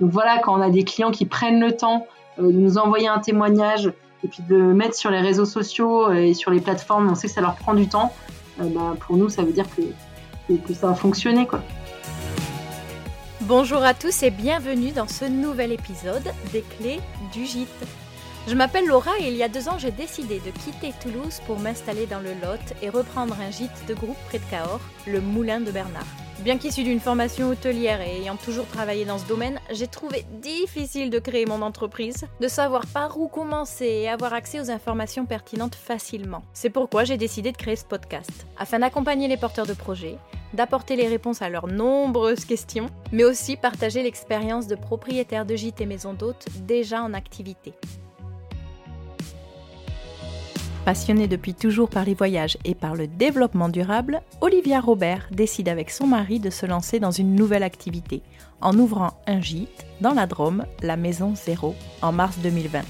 Donc voilà, quand on a des clients qui prennent le temps de nous envoyer un témoignage et puis de le mettre sur les réseaux sociaux et sur les plateformes, on sait que ça leur prend du temps. Bah, pour nous, ça veut dire que, que ça a fonctionné. Quoi. Bonjour à tous et bienvenue dans ce nouvel épisode des clés du gîte. Je m'appelle Laura et il y a deux ans j'ai décidé de quitter Toulouse pour m'installer dans le Lot et reprendre un gîte de groupe près de Cahors, le Moulin de Bernard. Bien qu'issu d'une formation hôtelière et ayant toujours travaillé dans ce domaine, j'ai trouvé difficile de créer mon entreprise, de savoir par où commencer et avoir accès aux informations pertinentes facilement. C'est pourquoi j'ai décidé de créer ce podcast, afin d'accompagner les porteurs de projets, d'apporter les réponses à leurs nombreuses questions, mais aussi partager l'expérience de propriétaires de gîtes et maisons d'hôtes déjà en activité. Passionnée depuis toujours par les voyages et par le développement durable, Olivia Robert décide avec son mari de se lancer dans une nouvelle activité en ouvrant un gîte dans la Drôme, la Maison Zéro, en mars 2020.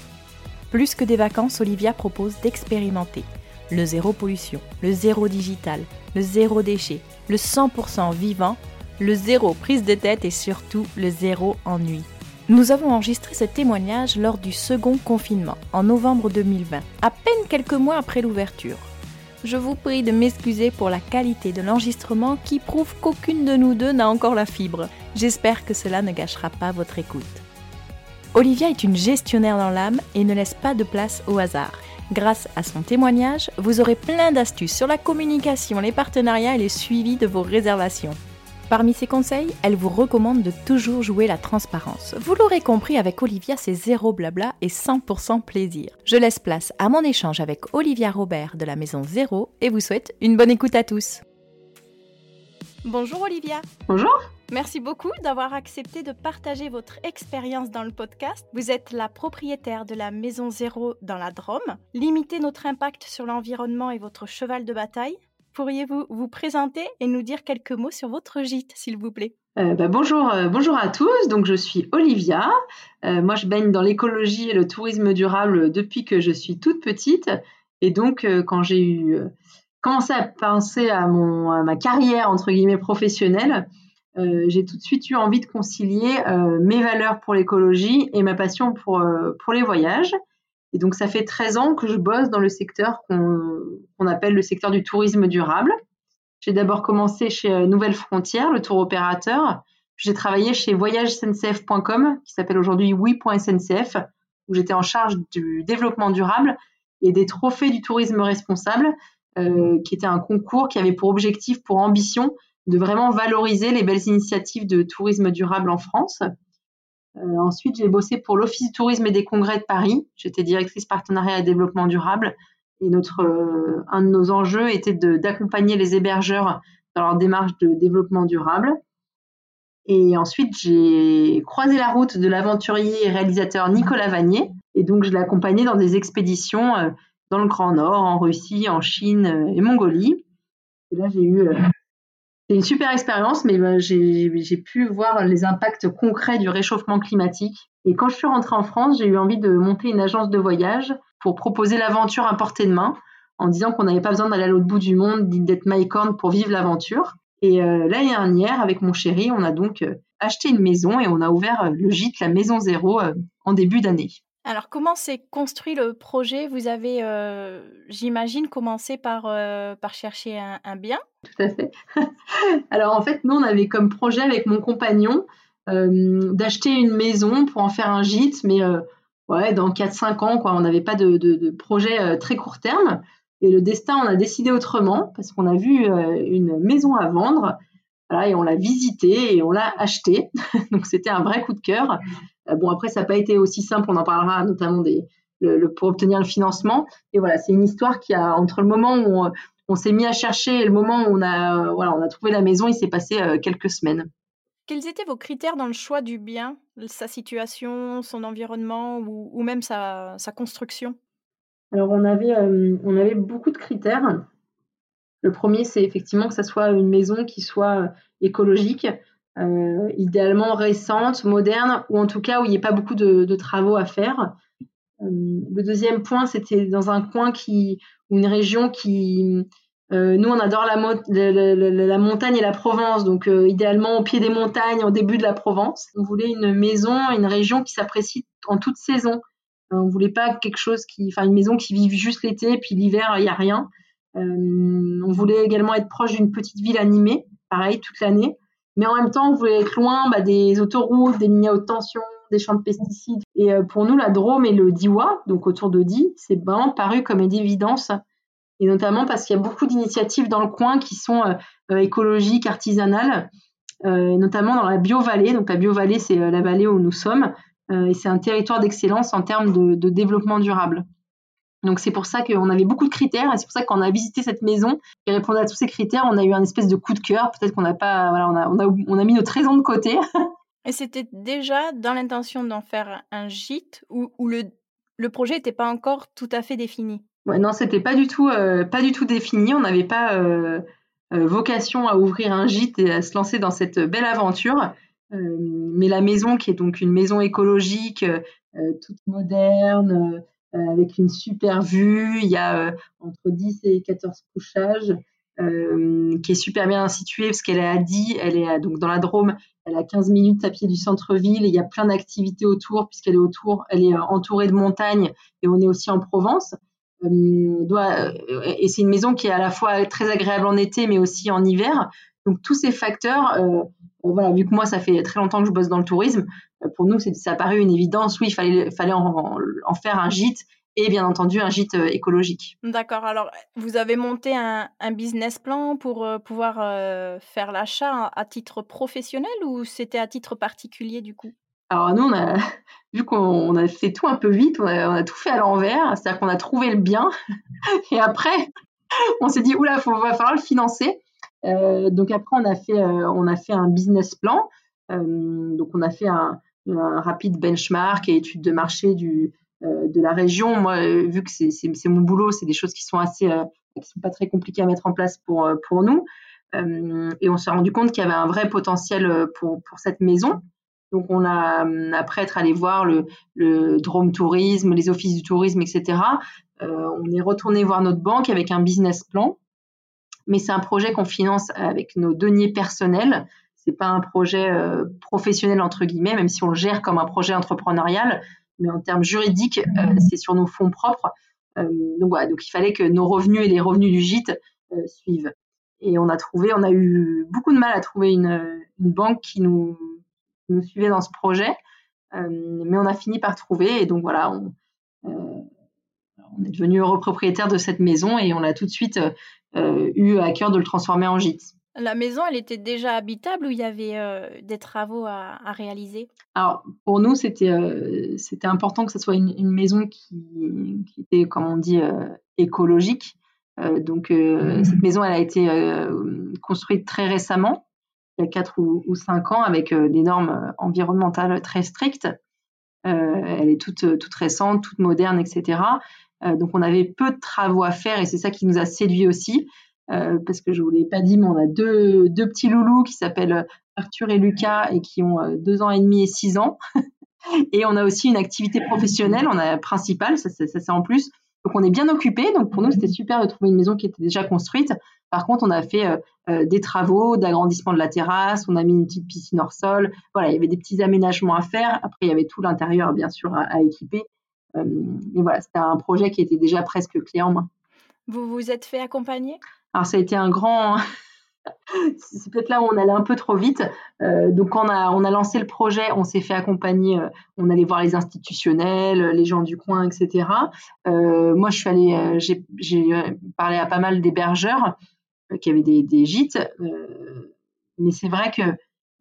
Plus que des vacances, Olivia propose d'expérimenter le zéro pollution, le zéro digital, le zéro déchet, le 100% vivant, le zéro prise de tête et surtout le zéro ennui. Nous avons enregistré ce témoignage lors du second confinement, en novembre 2020, à peine quelques mois après l'ouverture. Je vous prie de m'excuser pour la qualité de l'enregistrement qui prouve qu'aucune de nous deux n'a encore la fibre. J'espère que cela ne gâchera pas votre écoute. Olivia est une gestionnaire dans l'âme et ne laisse pas de place au hasard. Grâce à son témoignage, vous aurez plein d'astuces sur la communication, les partenariats et les suivis de vos réservations. Parmi ses conseils, elle vous recommande de toujours jouer la transparence. Vous l'aurez compris, avec Olivia, c'est zéro blabla et 100% plaisir. Je laisse place à mon échange avec Olivia Robert de la Maison Zéro et vous souhaite une bonne écoute à tous. Bonjour Olivia. Bonjour. Merci beaucoup d'avoir accepté de partager votre expérience dans le podcast. Vous êtes la propriétaire de la Maison Zéro dans la Drôme. Limitez notre impact sur l'environnement et votre cheval de bataille pourriez-vous vous présenter et nous dire quelques mots sur votre gîte, s'il vous plaît? Euh, bah, bonjour, euh, bonjour à tous. Donc je suis Olivia. Euh, moi je baigne dans l'écologie et le tourisme durable depuis que je suis toute petite. Et donc quand j'ai eu commencé à penser à mon ma carrière entre guillemets professionnelle, j'ai tout de suite eu envie de concilier mes valeurs pour l'écologie et ma passion pour pour les voyages. Et donc, ça fait 13 ans que je bosse dans le secteur qu'on appelle le secteur du tourisme durable. J'ai d'abord commencé chez euh, Nouvelle Frontière, le tour opérateur. J'ai travaillé chez voyagesncf.com, qui s'appelle aujourd'hui oui.sncf, où j'étais en charge du développement durable et des trophées du tourisme responsable, euh, qui était un concours qui avait pour objectif, pour ambition, de vraiment valoriser les belles initiatives de tourisme durable en France. Euh, ensuite, j'ai bossé pour l'Office du tourisme et des congrès de Paris. J'étais directrice partenariat et développement durable. Et notre, euh, un de nos enjeux était d'accompagner les hébergeurs dans leur démarche de développement durable. Et ensuite, j'ai croisé la route de l'aventurier et réalisateur Nicolas Vanier. Et donc, je l'ai accompagné dans des expéditions euh, dans le Grand Nord, en Russie, en Chine et Mongolie. Et là, j'ai eu une super expérience, mais ben, j'ai pu voir les impacts concrets du réchauffement climatique. Et quand je suis rentrée en France, j'ai eu envie de monter une agence de voyage pour proposer l'aventure à portée de main, en disant qu'on n'avait pas besoin d'aller à l'autre bout du monde, d'être mycorn pour vivre l'aventure. Et euh, l'année dernière, avec mon chéri, on a donc euh, acheté une maison et on a ouvert euh, le gîte La Maison Zéro en début d'année. Alors, comment s'est construit le projet? Vous avez, euh, j'imagine, commencé par, euh, chercher un, bien? Tout à fait. Alors, en fait, nous, on avait comme projet avec mon compagnon euh, d'acheter une maison pour en faire un gîte, mais ouais, dans 4-5 ans, quoi. On n'avait pas de, de, projet très court terme. Et le destin, on a décidé autrement parce qu'on a vu une maison à vendre. et on l'a visitée et on l'a achetée. Donc, c'était un vrai coup de cœur. Euh, bon, après, ça n'a pas été aussi simple, on en parlera notamment des, le, pour obtenir le financement. Et voilà, c'est une histoire qui a, entre le moment où on, s'est mis à chercher et le moment où on a, voilà, on a trouvé la maison, il s'est passé euh, quelques semaines. Quels étaient vos critères dans le choix du bien, sa situation, son environnement ou, même sa, construction? Alors, on avait, euh, on avait beaucoup de critères. Le premier, c'est effectivement que ça soit une maison qui soit écologique, euh, idéalement récente, moderne, ou en tout cas où il n'y ait pas beaucoup de, travaux à faire. Euh, le deuxième point, c'était dans un coin qui, une région qui, nous, on adore la, montagne et la Provence, donc idéalement au pied des montagnes, au début de la Provence. On voulait une maison, une région qui s'apprécie en toute saison. on voulait pas quelque chose qui, enfin une maison qui vive juste l'été, puis l'hiver il y a rien. on voulait également être proche d'une petite ville animée, pareil toute l'année. Mais en même temps, on voulait être loin bah, des autoroutes, des lignes à haute tension, des champs de pesticides. Et euh, pour nous, la Drôme et le Diwa, donc autour de Di, c'est vraiment paru comme une évidence. Et notamment parce qu'il y a beaucoup d'initiatives dans le coin qui sont euh, euh, écologiques, artisanales, notamment dans la Bio-Vallée. Donc la Bio-Vallée, c'est la vallée où nous sommes. et c'est un territoire d'excellence en termes de développement durable. Donc c'est pour ça qu'on avait beaucoup de critères et c'est pour ça qu'on a visité cette maison et répondait à tous ces critères, on a eu un espèce de coup de cœur. Peut-être qu'on n'a pas, voilà, on a, on a, on a mis notre raison de côté. et c'était déjà dans l'intention d'en faire un gîte ou, le, le projet n'était pas encore tout à fait défini? Ouais, non, c'était pas du tout, euh, pas du tout défini. On n'avait pas euh, euh, vocation à ouvrir un gîte et à se lancer dans cette belle aventure. mais la maison, qui est donc une maison écologique, toute moderne avec une super vue. Il y a euh, entre 10 et 14 couchages. Euh, qui est super bien située parce qu'elle est à Die, elle est donc dans la Drôme, elle est à 15 minutes à pied du centre-ville. Il y a plein d'activités autour puisqu'elle est autour, elle est entourée de montagnes et on est aussi en Provence. doit, et c'est une maison qui est à la fois très agréable en été mais aussi en hiver. Donc tous ces facteurs, voilà, vu que moi ça fait très longtemps que je bosse dans le tourisme, pour nous, ça a paru une évidence. Oui, il fallait, fallait en, faire un gîte et bien entendu un gîte euh, écologique. D'accord. Alors, vous avez monté un, business plan pour euh, pouvoir euh, faire l'achat à titre professionnel ou c'était à titre particulier du coup? Alors, nous, on a, vu qu'on a fait tout un peu vite, on a, tout fait à l'envers, c'est-à-dire qu'on a trouvé le bien et après, on s'est dit, oula, il va falloir le financer. Donc après, on a fait, on a fait un business plan. donc on a fait un, rapide benchmark et étude de marché du, euh, de la région. Moi, euh, vu que c'est mon boulot, c'est des choses qui sont assez, euh, qui sont pas très compliquées à mettre en place pour pour nous. et on s'est rendu compte qu'il y avait un vrai potentiel pour pour cette maison. Donc on a après être allé voir le, le Drôme Tourisme, les offices du tourisme, etc. on est retourné voir notre banque avec un business plan. Mais c'est un projet qu'on finance avec nos deniers personnels c'est pas un projet euh, professionnel entre guillemets, même si on le gère comme un projet entrepreneurial, mais en termes juridiques, euh, c'est sur nos fonds propres. Euh, donc voilà, donc il fallait que nos revenus et les revenus du gîte suivent. Et on a trouvé, on a eu beaucoup de mal à trouver une, banque qui nous, nous suivait dans ce projet, mais on a fini par trouver. Et donc voilà, on, on est devenu heureux propriétaire de cette maison et on a tout de suite eu à cœur de le transformer en gîte. La maison, elle était déjà habitable ou il y avait euh, des travaux à, réaliser? Alors, pour nous, c'était euh, c'était important que ce soit une, maison qui, était, comme on dit, euh, écologique. donc, mmh. cette maison, elle a été construite très récemment, il y a 4 ou, ou 5 ans, avec des normes environnementales très strictes. elle est toute, toute récente, toute moderne, etc. donc, on avait peu de travaux à faire et c'est ça qui nous a séduit aussi. Euh, parce que je vous l'ai pas dit, mais on a deux, deux petits loulous qui s'appellent Arthur et Lucas et qui ont euh, deux ans et demi et six ans. et on a aussi une activité professionnelle, on a principale, ça, c'est en plus. Donc on est bien occupé. Donc pour nous c'était super de trouver une maison qui était déjà construite. Par contre on a fait euh, des travaux d'agrandissement de la terrasse, on a mis une petite piscine hors sol. Voilà, il y avait des petits aménagements à faire. Après il y avait tout l'intérieur bien sûr à équiper. Mais voilà, c'était un projet qui était déjà presque clé en main. Vous vous êtes fait accompagner? Alors ça a été un grand... c'est peut-être là où on allait un peu trop vite. Euh, donc quand on a, on a lancé le projet, on s'est fait accompagner, euh, on allait voir les institutionnels, les gens du coin, etc. Euh, moi, je suis allée, j'ai, parlé à pas mal d'hébergeurs qui avaient des, des gîtes, mais c'est vrai que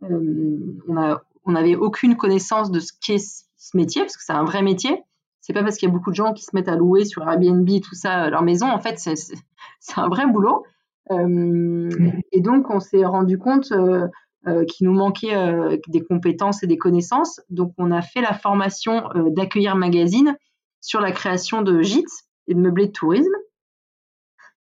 on n'avait aucune connaissance de ce qu'est ce métier, parce que c'est un vrai métier. C'est pas parce qu'il y a beaucoup de gens qui se mettent à louer sur Airbnb tout ça leur maison. En fait, c'est un vrai boulot. Euh, et donc, on s'est rendu compte euh, euh, qu'il nous manquait des compétences et des connaissances. Donc, on a fait la formation d'accueillir magazine sur la création de gîtes et de meublés de tourisme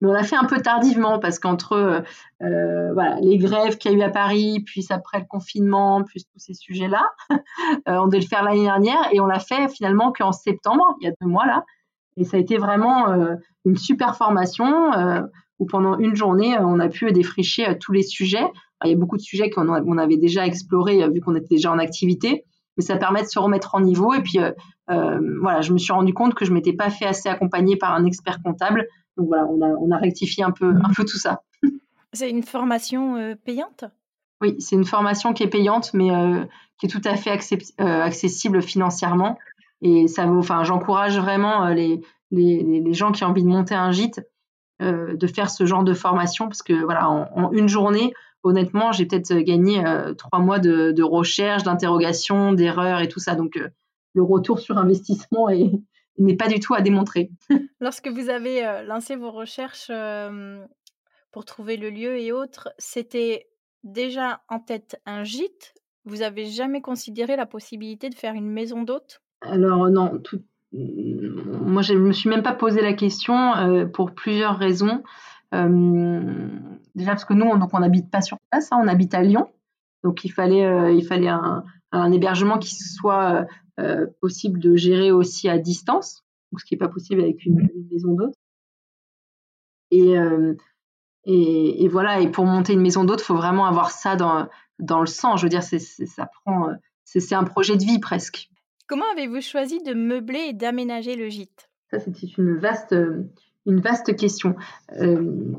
mais on l'a fait un peu tardivement parce qu'entre euh, euh, voilà, les grèves qu'il y a eu à Paris, puis après le confinement, plus tous ces sujets-là, euh, on devait le faire l'année dernière et on l'a fait finalement qu'en septembre, il y a deux mois là. Et ça a été vraiment une super formation. où pendant une journée, on a pu défricher tous les sujets. il y a beaucoup de sujets qu'on on avait déjà explorés vu qu'on était déjà en activité, mais ça permet de se remettre en niveau. Et puis voilà, je me suis rendu compte que je m'étais pas fait assez accompagner par un expert comptable. Donc voilà, on a, on a rectifié un peu, un peu tout ça. C'est une formation payante? Oui, c'est une formation qui est payante, mais euh, qui est tout à fait euh, accessible financièrement. Et ça vaut, enfin, j'encourage vraiment euh, les, les, les, gens qui ont envie de monter un gîte de faire ce genre de formation parce que voilà, en, une journée, honnêtement, j'ai peut-être gagné trois mois de, de recherche, d'interrogation, d'erreurs et tout ça. Donc, le retour sur investissement n'est pas du tout à démontrer. Lorsque vous avez lancé vos recherches pour trouver le lieu et autres, c'était déjà en tête un gîte, vous avez jamais considéré la possibilité de faire une maison d'hôte? Alors non, tout... moi je me suis même pas posé la question euh, pour plusieurs raisons. Euh, déjà parce que nous, on, donc on n'habite pas sur place, hein, on habite à Lyon, donc il fallait, euh, il fallait un, hébergement qui soit possible de gérer aussi à distance, ce qui n'est pas possible avec une, une maison d'hôte. Et et, voilà, et pour monter une maison d'hôte, il faut vraiment avoir ça dans, dans le sang. Je veux dire, c'est, ça prend, c'est, un projet de vie presque. Comment avez-vous choisi de meubler et d'aménager le gîte? Ça, c'était une vaste, une vaste question. Euh,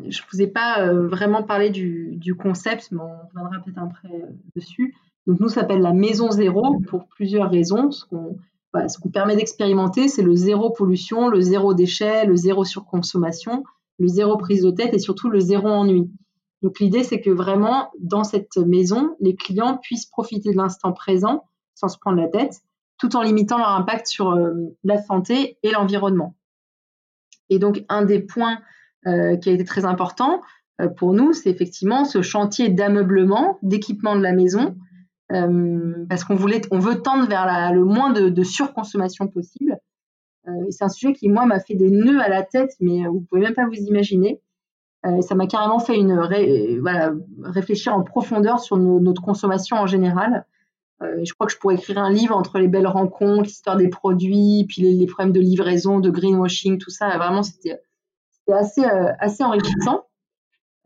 je ne vous ai pas euh, vraiment parlé du, du, concept, mais on reviendra peut-être après euh, dessus. Donc, nous, ça s'appelle la maison zéro pour plusieurs raisons. Ce qu'on, ce qu'on permet d'expérimenter, c'est le zéro pollution, le zéro déchet, le zéro surconsommation le zéro prise de tête et surtout le zéro ennui. Donc l'idée, c'est que vraiment, dans cette maison, les clients puissent profiter de l'instant présent sans se prendre la tête, tout en limitant leur impact sur euh, la santé et l'environnement. Et donc, un des points euh, qui a été très important euh, pour nous, c'est effectivement ce chantier d'ameublement, d'équipement de la maison, parce qu'on voulait, on veut tendre vers le moins de, de surconsommation possible euh, c'est un sujet qui, moi, m'a fait des nœuds à la tête, mais euh, vous pouvez même pas vous imaginer. Euh, ça m'a carrément fait une voilà, réfléchir en profondeur sur notre consommation en général. je crois que je pourrais écrire un livre entre les belles rencontres, l'histoire des produits, puis les, problèmes de livraison, de greenwashing, tout ça. Vraiment, c'était assez, assez enrichissant.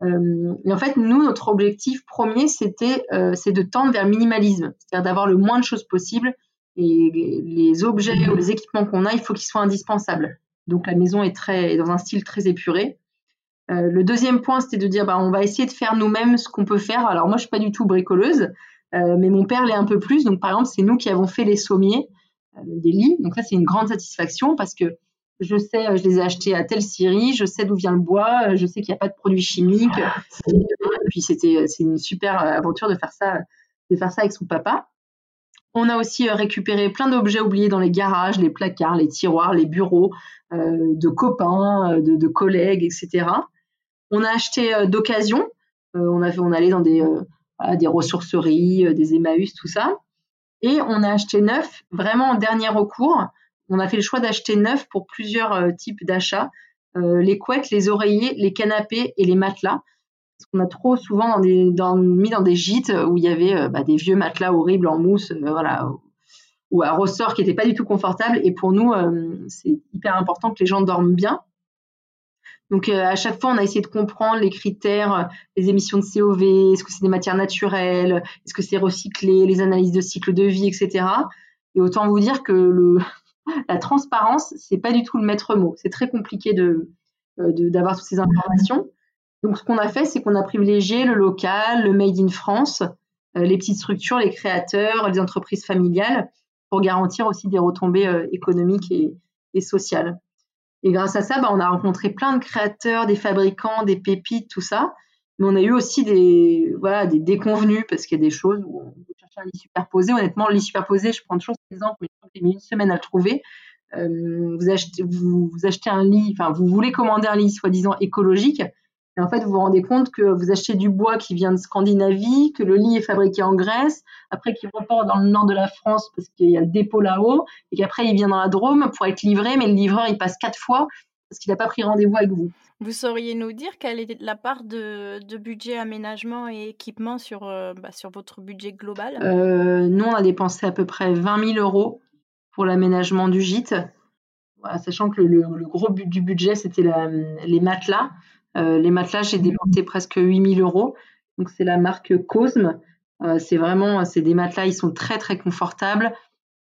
Et en fait, nous, notre objectif premier, c'était c'est de tendre vers minimalisme, c'est-à-dire d'avoir le moins de choses possible et les objets ou les équipements qu'on a, il faut qu'ils soient indispensables. Donc la maison est très dans un style très épuré. Euh, le deuxième point, c'était de dire, bah, on va essayer de faire nous-mêmes ce qu'on peut faire. Alors moi, je suis pas du tout bricoleuse, euh, mais mon père l'est un peu plus. Donc par exemple, c'est nous qui avons fait les sommiers euh, des lits. Donc ça, c'est une grande satisfaction parce que je sais, je les ai achetés à telle scierie, je sais d'où vient le bois, je sais qu'il n'y a pas de produits chimiques. Et puis c'était, c'est une super aventure de faire ça, de faire ça avec son papa. On a aussi euh, récupéré plein d'objets oubliés dans les garages, les placards, les tiroirs, les bureaux euh, de copains, euh, de, collègues, etc. On a acheté d'occasion. on, avait, on allait dans des, des ressourceries, des Emmaüs, tout ça. Et on a acheté neuf, vraiment en dernier recours. On a fait le choix d'acheter neuf pour plusieurs types d'achats. les couettes, les oreillers, les canapés et les matelas. Parce qu'on a trop souvent mis dans des gîtes où il y avait euh, bah, des vieux matelas horribles en mousse, euh, voilà, ou à ressort qui n'étaient pas du tout confortables. Et pour nous, euh, c'est hyper important que les gens dorment bien. Donc à chaque fois, on a essayé de comprendre les critères, les émissions de COV, est-ce que c'est des matières naturelles, est-ce que c'est recyclé, les analyses de cycle de vie, etc. Et autant vous dire que le, la transparence, c'est pas du tout le maître mot. C'est très compliqué de d'avoir toutes ces informations. Donc, ce qu'on a fait, c'est qu'on a privilégié le local, le made in France, euh, les petites structures, les créateurs, les entreprises familiales, pour garantir aussi des retombées euh, économiques et, sociales. Et grâce à ça, bah, on a rencontré plein de créateurs, des fabricants, des pépites, tout ça. Mais on a eu aussi des, voilà, des déconvenus parce qu'il y a des choses où un lit superposé. Honnêtement, le lit superposé, je prends toujours cet exemple, mais j'ai mis une semaine à le trouver. Euh, vous, achetez, vous, vous, achetez un lit, enfin, vous voulez commander un lit soi-disant écologique, et en fait, vous vous rendez compte que vous achetez du bois qui vient de Scandinavie, que le lit est fabriqué en Grèce, après qu'il repart dans le nord de la France parce qu'il y a le dépôt là-haut, et qu'après il vient dans la Drôme pour être livré, mais le livreur il passe quatre fois parce qu'il n'a pas pris rendez-vous avec vous. Vous sauriez nous dire quelle est la part de, budget aménagement et équipement sur, euh, bah, sur votre budget global? Euh, Nous, on a dépensé à peu près 20 000 euros pour l'aménagement du gîte, sachant que le, gros but du budget, c'était les matelas. les matelas, j'ai dépensé presque 8000 euros. Donc c'est la marque Cosme. c'est vraiment, c'est des matelas, ils sont très très confortables.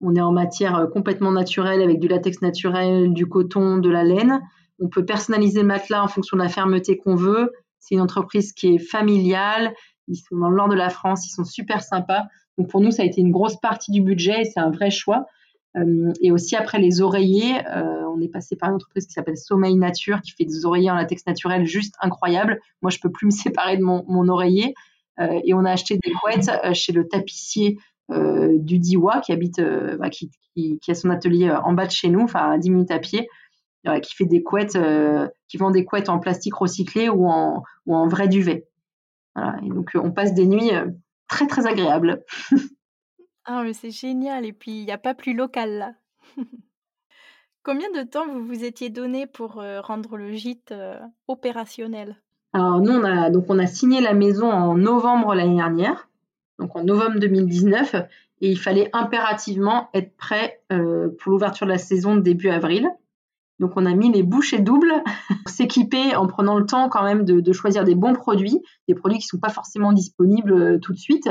On est en matière complètement naturelle avec du latex naturel, du coton, de la laine. On peut personnaliser le matelas en fonction de la fermeté qu'on veut. C'est une entreprise qui est familiale. Ils sont dans le nord de la France, ils sont super sympas. Donc pour nous, ça a été une grosse partie du budget et c'est un vrai choix. Euh, et aussi après les oreillers, euh, on est passé par une entreprise qui s'appelle Sommeil Nature, qui fait des oreillers en latex naturel juste incroyables. Moi, je peux plus me séparer de mon, oreiller. Euh, et on a acheté des couettes chez le tapissier du Diwa, qui habite, bah, qui, qui, a son atelier en bas de chez nous, enfin à 10 minutes à pied, qui fait des couettes, qui vend des couettes en plastique recyclé ou en, ou en vrai duvet. Voilà. Et donc on passe des nuits très très agréables. Ah, mais c'est génial et puis il n'y a pas plus local là. Combien de temps vous vous étiez donné pour, rendre le gîte, opérationnel? Alors nous, on a donc on a signé la maison en novembre l'année dernière, donc en novembre 2019 et il fallait impérativement être prêt, pour l'ouverture de la saison début avril. Donc on a mis les bouchées doubles, s'équiper en prenant le temps quand même de choisir des bons produits, des produits qui sont pas forcément disponibles, tout de suite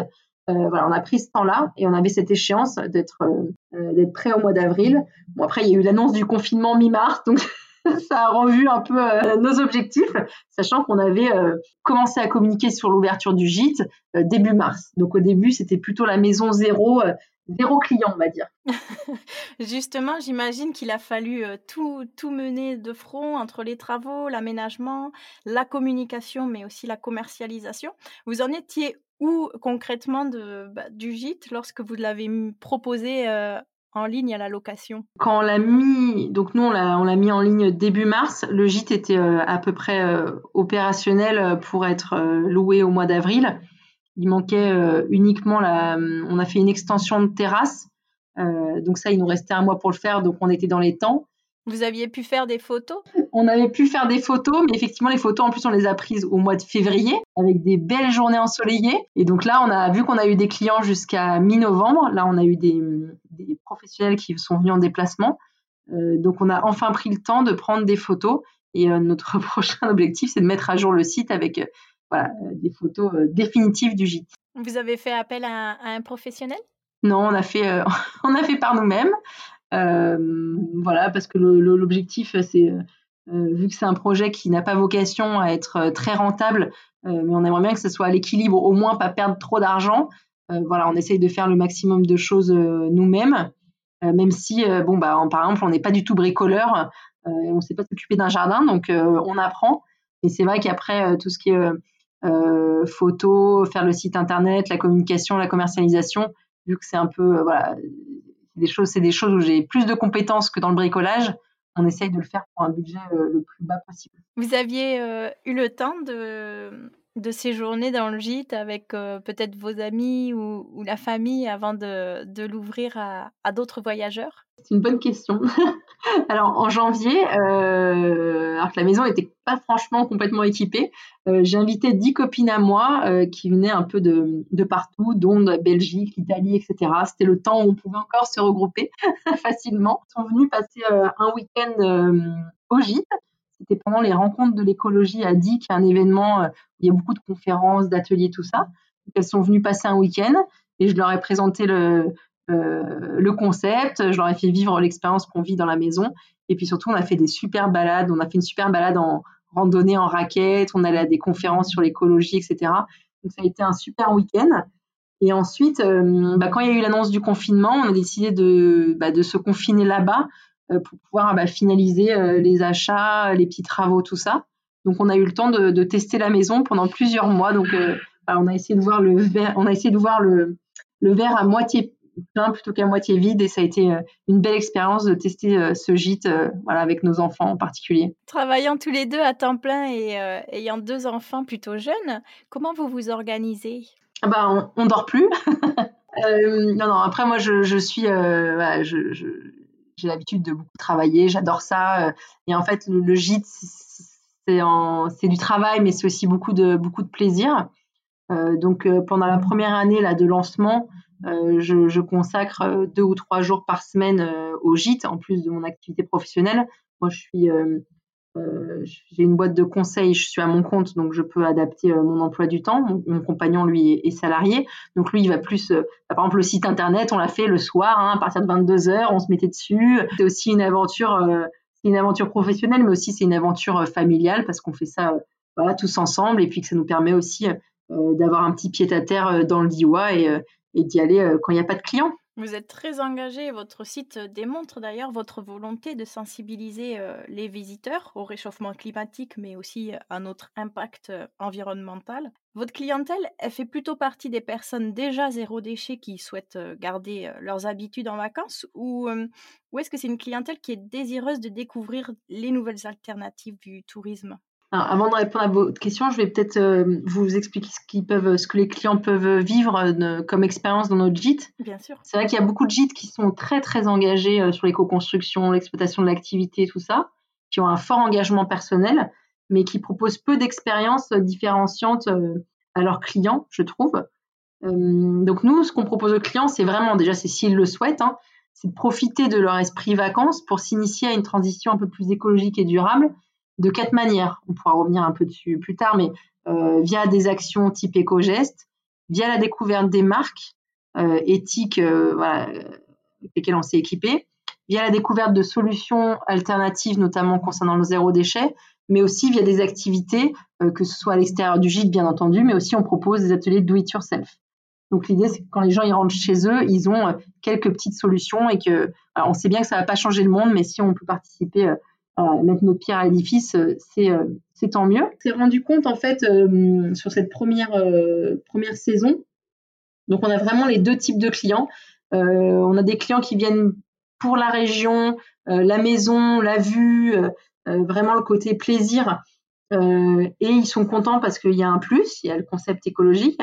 euh, voilà, on a pris ce temps-là et on avait cette échéance d'être euh, euh, d'être prêt au mois d'avril. Bon après il y a eu l'annonce du confinement mi-mars, donc ça a revu un peu nos objectifs, sachant qu'on avait commencé à communiquer sur l'ouverture du gîte début mars. Donc au début c'était plutôt la maison zéro, zéro client on va dire. Justement, j'imagine qu'il a fallu tout, tout mener de front entre les travaux, l'aménagement, la communication, mais aussi la commercialisation. Vous en étiez ou concrètement de, bah, du gîte lorsque vous l'avez proposé en ligne à la location? Quand on l'a mis, donc nous on l'a, mis en ligne début mars, le gîte était à peu près opérationnel pour être loué au mois d'avril. Il manquait uniquement la, on a fait une extension de terrasse, donc ça il nous restait un mois pour le faire, donc on était dans les temps. Vous aviez pu faire des photos? On avait pu faire des photos, mais effectivement, les photos, en plus, on les a prises au mois de février, avec des belles journées ensoleillées. Et donc là, on a vu qu'on a eu des clients jusqu'à mi-novembre. Là, on a eu des, professionnels qui sont venus en déplacement. Euh, donc, on a enfin pris le temps de prendre des photos. Et euh, notre prochain objectif, c'est de mettre à jour le site avec euh, des photos définitives du gîte. Vous avez fait appel à, à un professionnel? Non, on a fait, on a fait par nous-mêmes. Euh, voilà, parce que l'objectif, c'est euh, vu que c'est un projet qui n'a pas vocation à être euh, très rentable, mais on aimerait bien que ce soit à l'équilibre, au moins pas perdre trop d'argent. voilà, on essaye de faire le maximum de choses nous-mêmes, même si, bon, bah, par exemple, on n'est pas du tout bricoleur, on ne sait pas s'occuper d'un jardin, donc on apprend. Et c'est vrai qu'après, tout ce qui est photo, faire le site internet, la communication, la commercialisation, vu que c'est un peu, voilà, des choses, c'est des choses où j'ai plus de compétences que dans le bricolage. On essaye de le faire pour un budget euh, le plus bas possible. Vous aviez euh, eu le temps de, de séjourner dans le gîte avec euh, peut-être vos amis ou, la famille avant de, l'ouvrir à, d'autres voyageurs? C'est une bonne question. alors en janvier, euh, alors que la maison n'était pas franchement complètement équipée, euh, j'ai invité dix copines à moi qui venaient un peu de, partout, dont la Belgique, l'Italie, etc. C'était le temps où on pouvait encore se regrouper facilement. Ils sont venus passer un week-end au gîte. C'était pendant les rencontres de l'écologie à est un événement où il y a beaucoup de conférences, d'ateliers, tout ça. elles sont venues passer un week-end et je leur ai présenté le, euh, le concept, je leur ai fait vivre l'expérience qu'on vit dans la maison. Et puis surtout, on a fait des super balades. On a fait une super balade en randonnée en raquette. On allait à des conférences sur l'écologie, etc. Donc ça a été un super week-end. Et ensuite, euh, bah, quand il y a eu l'annonce du confinement, on a décidé de, bah, se confiner là-bas euh, pour pouvoir bah, finaliser les achats, les petits travaux, tout ça. Donc on a eu le temps de, de tester la maison pendant plusieurs mois. Donc on a essayé de voir le verre, on a essayé de voir le, le verre à moitié plein plutôt qu'à moitié vide et ça a été euh, une belle expérience de tester euh, ce gîte euh, voilà, avec nos enfants en particulier. Travaillant tous les deux à temps plein et ayant deux enfants plutôt jeunes, comment vous vous organisez? Ah bah, on, dort plus. non, non, après moi je, je suis, je, j'ai l'habitude de beaucoup travailler, j'adore ça. et en fait, le, gîte, c'est, du travail, mais c'est aussi beaucoup de, beaucoup de plaisir. donc pendant la première année là, de lancement, euh, je, consacre euh, deux ou trois jours par semaine euh, au gîte, en plus de mon activité professionnelle. Moi, je suis j'ai une boîte de conseil, je suis à mon compte, donc je peux adapter mon emploi du temps. Mon, compagnon, lui, est, salarié. Donc lui, il va plus, par exemple, le site internet, on l'a fait le soir, hein, à partir de 22 h on se mettait dessus. C'est aussi une aventure, c'est une aventure professionnelle, mais aussi c'est une aventure familiale parce qu'on fait ça voilà, tous ensemble et puis que ça nous permet aussi d'avoir un petit pied à terre dans le DIY et, et d'y aller quand il n'y a pas de clients. Vous êtes très engagé, votre site démontre d'ailleurs votre volonté de sensibiliser les visiteurs au réchauffement climatique, mais aussi à notre impact environnemental. Votre clientèle, elle fait plutôt partie des personnes déjà zéro déchet qui souhaitent garder leurs habitudes en vacances, ou, ou est-ce que c'est une clientèle qui est désireuse de découvrir les nouvelles alternatives du tourisme? Avant de répondre à votre question, je vais peut-être euh, vous expliquer ce, qu'ils peuvent, ce que les clients peuvent vivre euh, comme expérience dans notre gîte. Bien sûr. C'est vrai qu'il y a beaucoup de gîtes qui sont très très engagés euh, sur l'éco-construction, l'exploitation de l'activité, tout ça, qui ont un fort engagement personnel, mais qui proposent peu d'expériences différenciantes à leurs clients, je trouve. donc nous, ce qu'on propose aux clients, c'est vraiment, déjà, c'est s'ils le souhaitent, hein, c'est de profiter de leur esprit vacances pour s'initier à une transition un peu plus écologique et durable de quatre manières. On pourra revenir un peu dessus plus tard, mais euh, via des actions type éco-geste, via la découverte des marques euh, éthiques euh, avec lesquelles on s'est équipé, via la découverte de solutions alternatives, notamment concernant le zéro déchet, mais aussi via des activités, que ce soit à l'extérieur du gîte, bien entendu, mais aussi on propose des ateliers do it yourself. Donc l'idée, c'est que quand les gens y rentrent chez eux, ils ont quelques petites solutions et que on sait bien que ça va pas changer le monde, mais si on peut participer mettre notre pierre à l'édifice, euh, euh, c'est tant mieux. On s'est rendu compte en fait euh, sur cette première première saison. Donc on a vraiment les deux types de clients. on a des clients qui viennent pour la région, la maison, la vue, vraiment le côté plaisir. et ils sont contents parce qu'il y a un plus, il y a le concept écologique.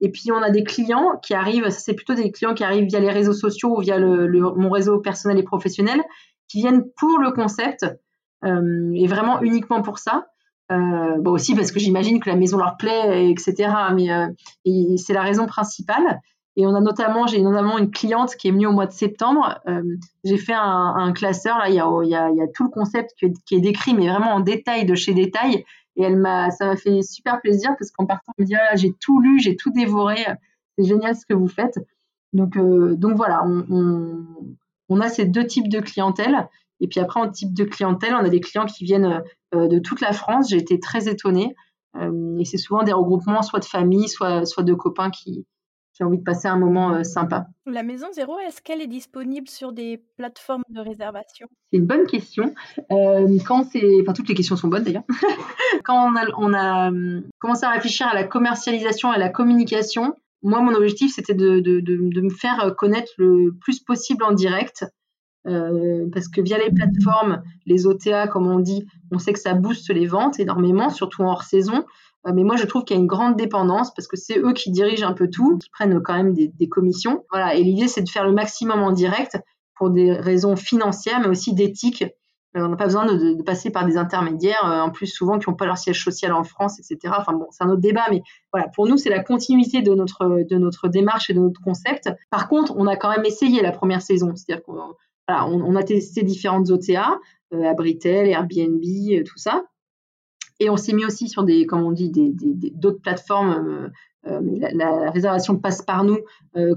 Et puis on a des clients qui arrivent, c'est plutôt des clients qui arrivent via les réseaux sociaux ou via mon réseau personnel et professionnel, qui viennent pour le concept, euh, et vraiment uniquement pour ça. Euh, bon aussi parce que j'imagine que la maison leur plaît, etc. Mais euh, c'est la raison principale. Et on a notamment, j'ai notamment une cliente qui est venue au mois de septembre. j'ai fait un, classeur là, il y, a, tout le concept qui est, décrit, mais vraiment en détail de chez détail. Et elle m'a, ça m'a fait super plaisir parce qu'en partant, elle me dit ah, j'ai tout lu, j'ai tout dévoré. C'est génial ce que vous faites. Donc, donc voilà, on, on, on, a ces deux types de clientèle. Et puis après, en type de clientèle, on a des clients qui viennent euh, de toute la France. J'ai été très étonnée. Euh, et c'est souvent des regroupements, soit de famille, soit, soit de copains qui, qui ont envie de passer un moment euh, sympa. La Maison Zéro, est-ce qu'elle est disponible sur des plateformes de réservation? C'est une bonne question. quand c'est, enfin toutes les questions sont bonnes d'ailleurs. quand on a, on a commencé à réfléchir à la commercialisation et à la communication, moi mon objectif c'était de, de, de, de, me faire connaître le plus possible en direct euh, parce que via les plateformes, les OTA, comme on dit, on sait que ça booste les ventes énormément, surtout en hors saison. Euh, mais moi, je trouve qu'il y a une grande dépendance parce que c'est eux qui dirigent un peu tout, qui prennent quand même des, commissions. Voilà. Et l'idée, c'est de faire le maximum en direct pour des raisons financières, mais aussi d'éthique. Euh, on n'a pas besoin de, passer par des intermédiaires, en plus souvent qui n'ont pas leur siège social en France, etc. Enfin bon, c'est un autre débat, mais voilà, pour nous, c'est la continuité de notre, de notre démarche et de notre concept. Par contre, on a quand même essayé la première saison, c'est-à-dire qu'on on, a testé différentes OTA, euh, Abritel, Airbnb, euh, tout ça. Et on s'est mis aussi sur des, comme on dit, d'autres plateformes. Euh, la, réservation passe par nous,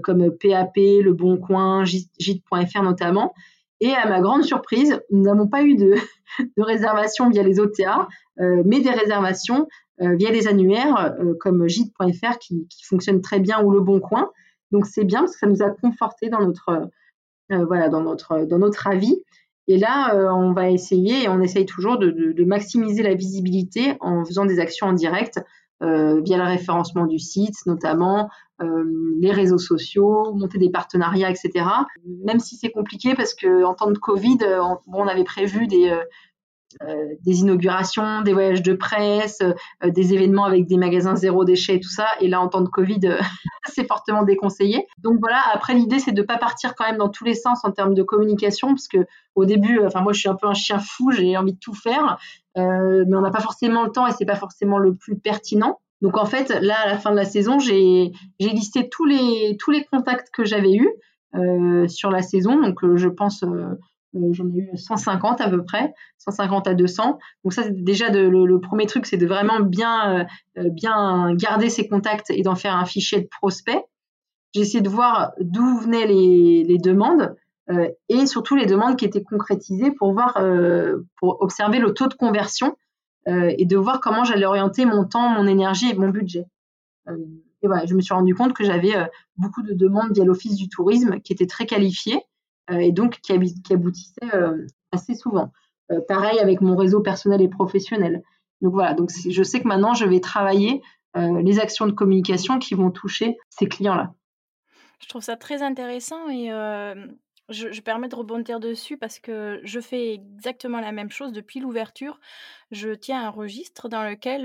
comme PAP, Le Bon Coin, Gite.fr notamment. Et à ma grande surprise, nous n'avons pas eu de, réservation via les OTA, mais des réservations via les annuaires comme Gite.fr qui, qui fonctionnent très bien ou Le Bon Coin. Donc c'est bien parce que ça nous a conforté dans notre voilà, dans notre, dans notre avis. Et là, euh, on va essayer, et on essaye toujours de, maximiser la visibilité en faisant des actions en direct euh, via le référencement du site, notamment les réseaux sociaux, monter des partenariats, etc. Même si c'est compliqué parce qu'en temps de Covid, on avait prévu des, euh, des inaugurations, des voyages de presse, euh, des événements avec des magasins zéro déchet et tout ça. Et là, en temps de Covid, euh, c'est fortement déconseillé. Donc voilà, après, l'idée, c'est de ne pas partir quand même dans tous les sens en termes de communication, parce que au début, enfin, moi, je suis un peu un chien fou, j'ai envie de tout faire, mais on n'a pas forcément le temps et c'est pas forcément le plus pertinent. Donc en fait, là, à la fin de la saison, j'ai listé tous les, tous les contacts que j'avais eus sur la saison. Donc je pense J'en ai eu 150 à peu près, 150 à 200. Donc ça, c'est déjà le, premier truc, c'est de vraiment bien, bien garder ses contacts et d'en faire un fichier de prospect. J'ai essayé de voir d'où venaient les, les demandes et surtout les demandes qui étaient concrétisées pour voir, pour observer le taux de conversion et de voir comment j'allais orienter mon temps, mon énergie et mon budget. Et voilà, je me suis rendu compte que j'avais euh, beaucoup de demandes via l'Office du tourisme qui étaient très qualifiées euh, et donc qui, aboutissaient euh, assez souvent. pareil avec mon réseau personnel et professionnel. Donc voilà, donc je sais que maintenant je vais travailler les actions de communication qui vont toucher ces clients-là. Je trouve ça très intéressant et je, permets de rebondir dessus parce que je fais exactement la même chose depuis l'ouverture. Je tiens un registre dans lequel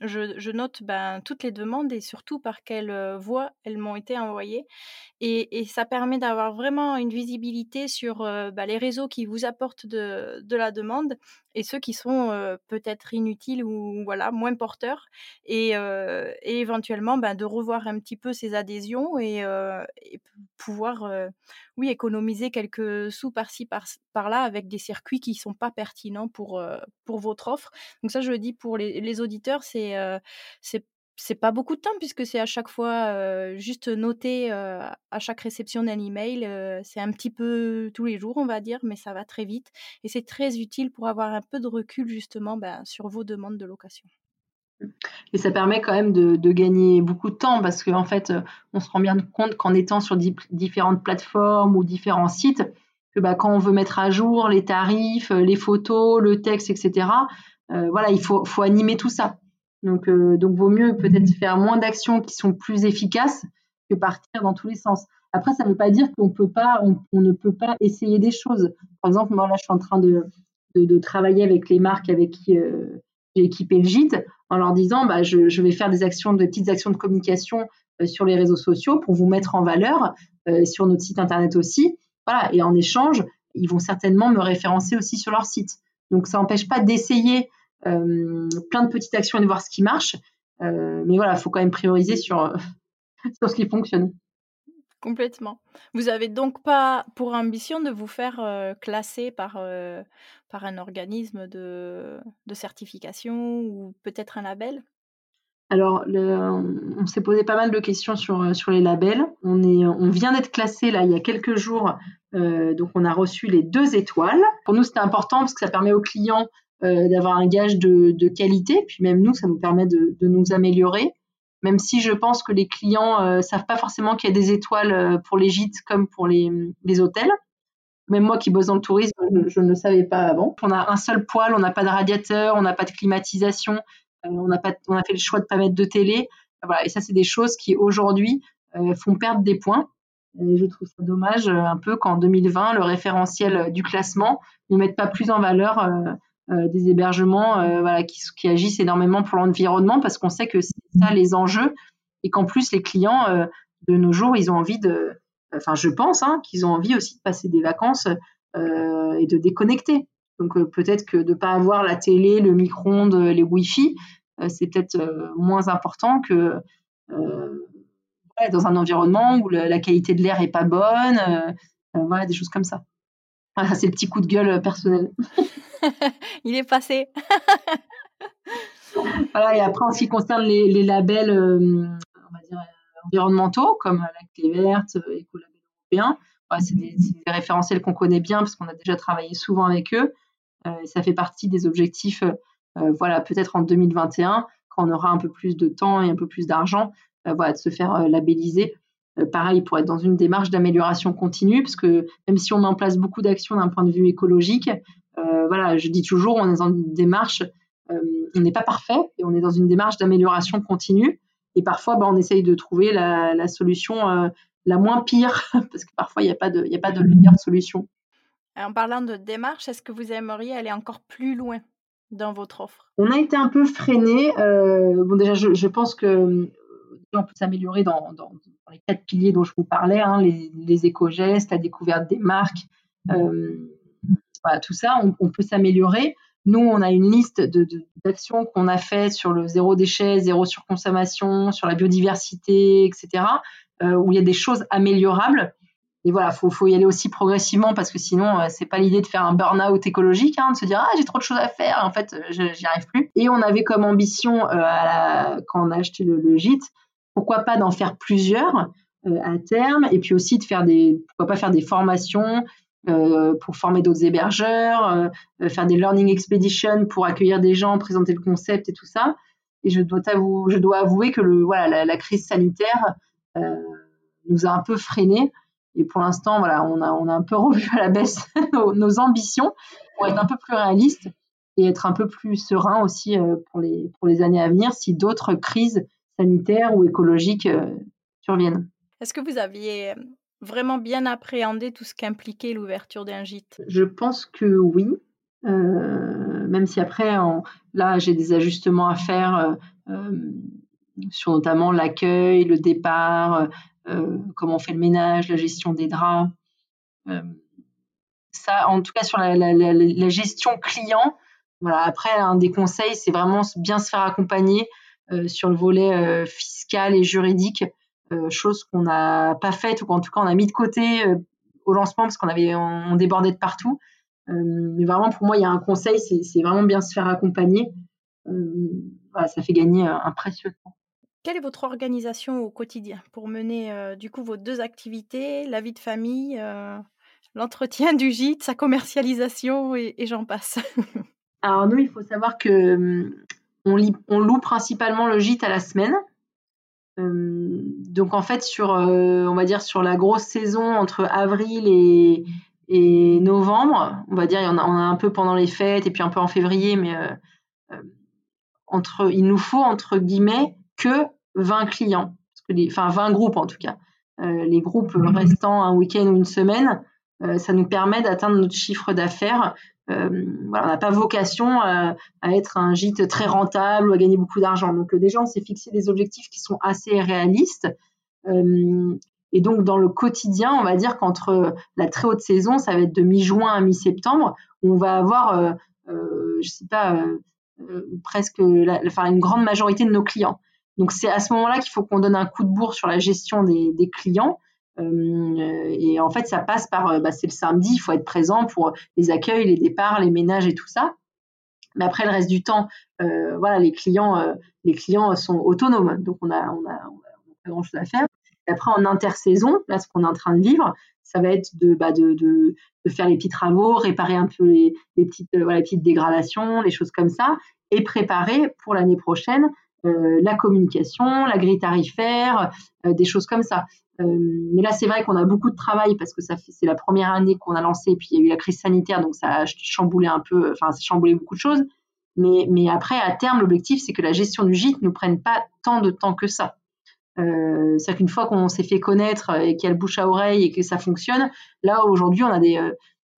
je, note ben, toutes les demandes et surtout par quelle voie elles m'ont été envoyées. Et, ça permet d'avoir vraiment une visibilité sur ben, les réseaux qui vous apportent de, la demande et ceux qui sont peut-être inutiles ou voilà moins porteurs. Et, éventuellement ben, de revoir un petit peu ces adhésions et, pouvoir oui, économiser quelques sous par-ci, par-là avec des circuits qui sont pas pertinents pour, pour votre offre. Donc ça, je le dis pour les, auditeurs, c'est euh, c'est pas beaucoup de temps puisque c'est à chaque fois juste noté à chaque réception d'un email. c'est un petit peu tous les jours, on va dire, mais ça va très vite. Et c'est très utile pour avoir un peu de recul justement ben, sur vos demandes de location. Et ça permet quand même de, gagner beaucoup de temps parce qu'en fait, euh, on se rend bien compte qu'en étant sur différentes plateformes ou différents sites, que bah, quand on veut mettre à jour les tarifs, les photos, le texte, etc., voilà, il faut, animer tout ça. Donc, donc vaut mieux peut-être faire moins d'actions qui sont plus efficaces que partir dans tous les sens. Après, ça ne veut pas dire qu'on peut pas, on, ne peut pas essayer des choses. Par exemple, moi là, je suis en train de, de, travailler avec les marques avec qui j'ai équipé le gîte en leur disant bah, je, vais faire des actions, des petites actions de communication euh, sur les réseaux sociaux pour vous mettre en valeur, euh, sur notre site internet aussi. Voilà, et en échange, ils vont certainement me référencer aussi sur leur site. Donc ça n'empêche pas d'essayer euh, plein de petites actions et de voir ce qui marche. mais voilà, il faut quand même prioriser sur, sur ce qui fonctionne. Complètement. Vous avez donc pas pour ambition de vous faire classer par, par un organisme de, de certification ou peut-être un label? Alors, on s'est posé pas mal de questions sur, sur les labels. On, est, on vient d'être classé là il y a quelques jours, donc on a reçu les deux étoiles. Pour nous, c'était important parce que ça permet aux clients d'avoir un gage de, de, qualité, puis même nous, ça nous permet de, de nous améliorer même si je pense que les clients euh, savent pas forcément qu'il y a des étoiles euh, pour les gîtes comme pour les, hôtels. Même moi qui bosse dans le tourisme, je, ne le savais pas avant. On a un seul poêle, on n'a pas de radiateur, on n'a pas de climatisation, euh, on, a pas, on a fait le choix de ne pas mettre de télé. Voilà. Et ça, c'est des choses qui aujourd'hui font perdre des points. Et je trouve ça dommage un peu qu'en 2020, le référentiel du classement ne mette pas plus en valeur euh, des hébergements euh, voilà, qui, agissent énormément pour l'environnement parce qu'on sait que c'est ça les enjeux et qu'en plus les clients euh, de nos jours ils ont envie de, enfin je pense hein, qu'ils ont envie aussi de passer des vacances et de déconnecter. Donc peut-être que de ne pas avoir la télé, le micro-ondes, les Wi-Fi, c'est peut-être moins important que dans un environnement où la qualité de l'air est pas bonne, voilà des choses comme ça. Voilà, c'est le petit coup de gueule personnel. Il est passé. voilà, et après, en ce qui concerne les, labels euh, environnementaux, comme la clé verte, euh, Écolabel européen, c'est des, référentiels qu'on connaît bien parce qu'on a déjà travaillé souvent avec eux. Euh, ça fait partie des objectifs, voilà, peut-être en 2021, quand on aura un peu plus de temps et un peu plus d'argent, voilà, de se faire labelliser. pareil, pour être dans une démarche d'amélioration continue, parce que même si on met en place beaucoup d'actions d'un point de vue écologique, euh, voilà, je dis toujours, on est dans une démarche, euh, on n'est pas parfait et on est dans une démarche d'amélioration continue. Et parfois, bah, on essaye de trouver la, solution euh, la moins pire, parce que parfois, il n'y a pas de, a pas de meilleure solution. En parlant de démarche, est-ce que vous aimeriez aller encore plus loin dans votre offre? On a été un peu freiné. bon, déjà, je, pense que on peut s'améliorer dans, les quatre piliers dont je vous parlais, hein, les, éco-gestes, la découverte des marques, tout ça, on, peut s'améliorer. Nous, on a une liste d'actions qu'on a fait sur le zéro déchet, zéro surconsommation, sur la biodiversité, etc., euh, où il y a des choses améliorables. et voilà, faut, faut y aller aussi progressivement parce que sinon, c'est pas l'idée de faire un burn-out écologique, hein, de se dire ah j'ai trop de choses à faire, en fait, j'y arrive plus. Et on avait comme ambition quand on a acheté le gîte, pourquoi pas d'en faire plusieurs à terme, et puis aussi de faire des, pourquoi pas faire des formations euh, pour former d'autres hébergeurs, euh, euh, faire des learning expeditions pour accueillir des gens, présenter le concept et tout ça. Et je dois, avouer que la, crise sanitaire nous a un peu freinés. Et pour l'instant, on a, un peu revu à la baisse nos, ambitions pour être un peu plus réaliste et être un peu plus serein aussi pour, les, pour les années à venir si d'autres crises sanitaires ou écologiques surviennent. Est-ce que vous aviez vraiment bien appréhender tout ce qu'impliquait l'ouverture d'un gîte Je pense que oui. Euh, même si après, là, j'ai des ajustements à faire euh, euh, sur notamment l'accueil, le départ, comment on fait le ménage, la gestion des draps. ça, en tout cas, sur la, gestion client, voilà, après, un des conseils, c'est vraiment bien se faire accompagner sur le volet fiscal et juridique chose qu'on n'a pas faite ou qu'en tout cas on a mis de côté euh, au lancement parce qu'on avait on, débordait de partout. Euh, mais vraiment pour moi il y a un conseil, c'est vraiment bien se faire accompagner. ça fait gagner un précieux temps. Quelle est votre organisation au quotidien pour mener du coup vos deux activités, la vie de famille, l'entretien du gîte, sa commercialisation et, j'en passe? Alors nous, il faut savoir que on, on, loue principalement le gîte à la semaine. Euh, donc en fait sur euh, on va dire sur la grosse saison entre avril et, et novembre, on va dire, on a, on a, un peu pendant les fêtes et puis un peu en février, mais euh, entre, il nous faut entre guillemets que 20 clients, parce que les, enfin 20 groupes en tout cas. les groupes mmh. restant un week-end ou une semaine, ça nous permet d'atteindre notre chiffre d'affaires euh, on n'a pas vocation à, être un gîte très rentable ou à gagner beaucoup d'argent. Donc euh, déjà, on s'est fixé des objectifs qui sont assez réalistes. Euh, et donc dans le quotidien, on va dire qu'entre la très haute saison, ça va être de mi-juin à mi-septembre, on va avoir, je sais pas, presque, enfin une grande majorité de nos clients. Donc c'est à ce moment-là qu'il faut qu'on donne un coup de bourre sur la gestion des, clients euh, et en fait, ça passe par, euh, bah, c'est le samedi, il faut être présent pour les accueils, les départs, les ménages et tout ça. Mais après, le reste du temps, euh, voilà, les clients, les clients sont autonomes, donc on a, pas grand chose à faire. Et après, en intersaison, là, ce qu'on est en train de vivre, ça va être de, bah, faire les petits travaux, réparer un peu les, petites, dégradations, les choses comme ça, et préparer pour l'année prochaine euh, la communication, la grille tarifaire, euh, des choses comme ça. Euh, mais là, c'est vrai qu'on a beaucoup de travail parce que ça c'est la première année qu'on a lancé, puis il y a eu la crise sanitaire, donc ça a chamboulé un peu, enfin, ça a chamboulé beaucoup de choses. Mais, après, à terme, l'objectif, c'est que la gestion du gîte ne prenne pas tant de temps que ça. Euh, C'est-à-dire qu'une fois qu'on s'est fait connaître et qu'il y a le bouche à oreille et que ça fonctionne, là, aujourd'hui, on a des,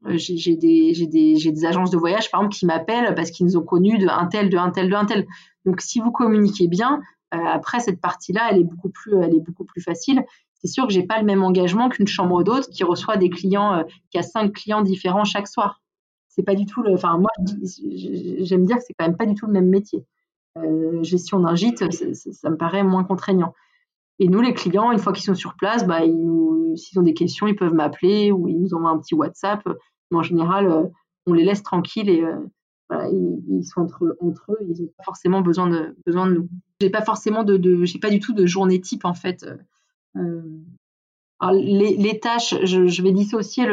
j'ai des, des, agences de voyage, par exemple, qui m'appellent parce qu'ils nous ont connus de un tel, de un tel, de un tel. Donc, si vous communiquez bien, euh, après cette partie-là, elle est beaucoup plus, elle est beaucoup plus facile. C'est sûr que j'ai pas le même engagement qu'une chambre d'hôte qui reçoit des clients, euh, qui a cinq clients différents chaque soir. C'est pas du tout le. Enfin, moi, j'aime dire que c'est quand même pas du tout le même métier. Euh, gestion d'un gîte, ça me paraît moins contraignant. Et nous, les clients, une fois qu'ils sont sur place, bah, s'ils ont des questions, ils peuvent m'appeler ou ils nous envoient un petit WhatsApp. Mais en général, on les laisse tranquilles et ils, sont entre, eux, ils n'ont pas forcément besoin de, besoin de nous. J'ai pas forcément de, j'ai pas du tout de journée type en fait. Euh, les, les, tâches, je, vais dissocier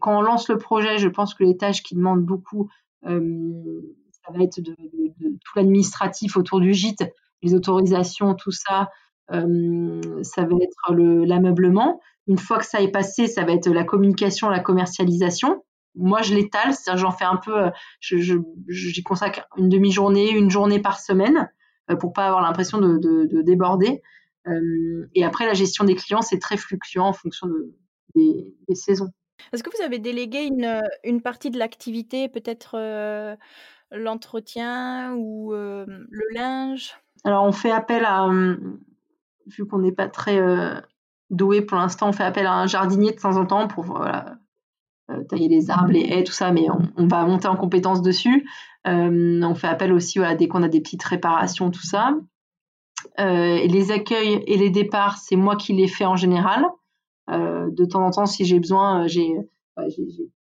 quand on lance le projet, je pense que les tâches qui demandent beaucoup, euh, ça va être tout l'administratif autour du gîte, les autorisations, tout ça. Euh, ça va être l'ameublement. Une fois que ça est passé, ça va être la communication, la commercialisation moi, je l'étale, c'est-à-dire j'en fais un peu, euh, j'y je, j'y consacre une demi-journée, une journée par semaine euh, pour pas avoir l'impression de, de, déborder. Euh, et après, la gestion des clients, c'est très fluctuant en fonction de, des, saisons. Est-ce que vous avez délégué une, une partie de l'activité, peut-être l'entretien ou le linge? Alors, on fait appel à, vu qu'on n'est pas très doué pour l'instant, on fait appel à un jardinier de temps en temps pour voilà, euh, tailler les arbres, les haies, tout ça, mais on, va monter en compétence dessus. Euh, on fait appel aussi voilà, dès qu'on a des petites réparations, tout ça. Euh, les accueils et les départs, c'est moi qui les fais en général. de temps en temps, si j'ai besoin, j'ai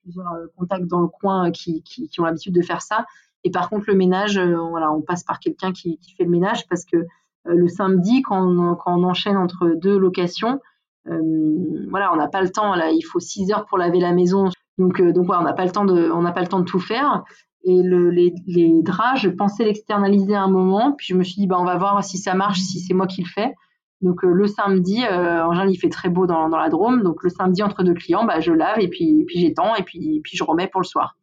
plusieurs contacts dans le coin qui, ont l'habitude de faire ça. Et par contre, le ménage, on passe par quelqu'un qui, fait le ménage parce que le samedi, quand on, enchaîne entre deux locations, voilà, on n'a pas le temps. Il faut 6 heures pour laver la maison. Donc, donc on n'a pas le temps de, on n'a pas le temps de tout faire. Et le, les, draps, je pensais l'externaliser à un moment, puis je me suis dit, bah, on va voir si ça marche, si c'est moi qui le fais. Donc euh, le samedi, euh, en général, il fait très beau dans, la Drôme, donc le samedi entre deux clients, bah, je lave et puis, puis j'étends et puis, puis je remets pour le soir.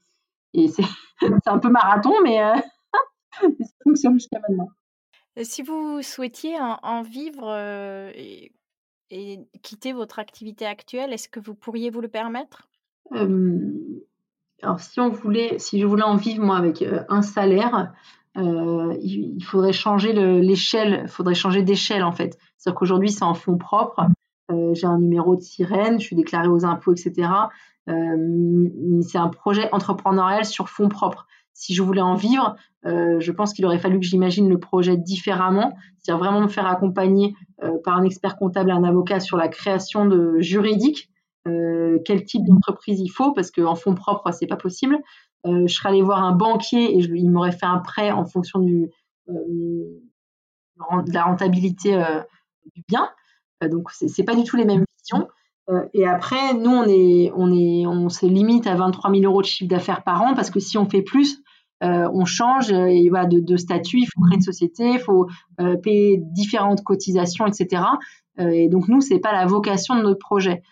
Et c'est un peu marathon, mais euh, ça fonctionne jusqu'à maintenant. Si vous souhaitiez en, vivre et, quitter votre activité actuelle, est-ce que vous pourriez vous le permettre? Alors, si on voulait, si je voulais en vivre moi avec euh, un salaire, euh, il, faudrait changer l'échelle, il faudrait changer d'échelle en fait. C'est-à-dire qu'aujourd'hui c'est en fonds propres. Euh, j'ai un numéro de sirène, je suis déclarée aux impôts, etc. c'est un projet entrepreneurial sur fonds propres. Si je voulais en vivre, je pense qu'il aurait fallu que j'imagine le projet différemment, c'est-à-dire vraiment me faire accompagner par un expert comptable, un avocat sur la création de juridique euh, quel type d'entreprise il faut, parce qu'en fonds propres, c'est pas possible. Euh, je serais allée voir un banquier et il m'aurait fait un prêt en fonction euh, de la rentabilité du bien. donc, c'est pas du tout les mêmes visions. et après, nous, on est, on est, on se limite à 23 000 euros de chiffre d'affaires par an parce que si on fait plus, on change et, va de, de, statut, il faut créer une société, il faut payer différentes cotisations, etc. et donc nous, c'est pas la vocation de notre projet.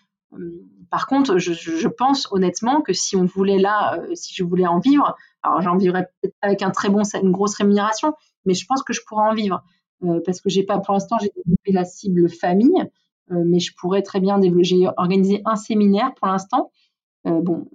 Par contre, je, pense honnêtement que si on voulait là, euh, si je voulais en vivre, alors j'en vivrais peut-être avec un très une grosse rémunération, mais je pense que je pourrais en vivre euh, parce que j'ai pas, pour l'instant, j'ai développé la cible famille, euh, mais je pourrais très bien développer. J'ai organisé un séminaire pour l'instant. bon,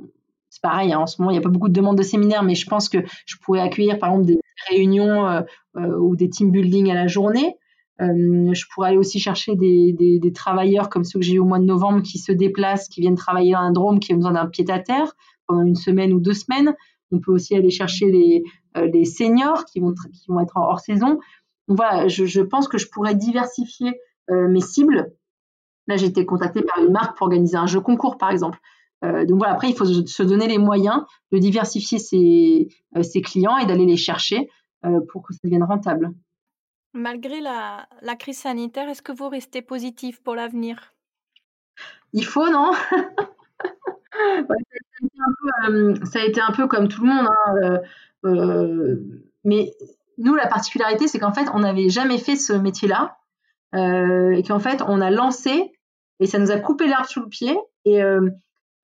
c'est pareil, hein, en ce moment, il n'y a pas beaucoup de demandes de séminaires, mais je pense que je pourrais accueillir, par exemple, des réunions ou des team building à la journée. Euh, je pourrais aller aussi chercher des, travailleurs comme ceux que j'ai eu au mois de novembre qui se déplacent, qui viennent travailler dans un drôme, qui ont besoin d'un pied-à-terre pendant une semaine ou deux semaines. On peut aussi aller chercher les, euh, seniors qui vont, être hors saison. Donc voilà, je, pense que je pourrais diversifier euh, mes cibles. Là, j'ai été contactée par une marque pour organiser un jeu concours, par exemple. Donc voilà, après, il faut se donner les moyens de diversifier ses clients et d'aller les chercher pour que ça devienne rentable. Malgré la, crise sanitaire, est-ce que vous restez positif pour l'avenir? Il faut, non? Euh, ça, a été un peu comme tout le monde. Hein, euh, euh, mais nous, la particularité, c'est qu'en fait, on n'avait jamais fait ce métier-là. et qu'en fait, on a lancé et ça nous a coupé l'herbe sous le pied. Et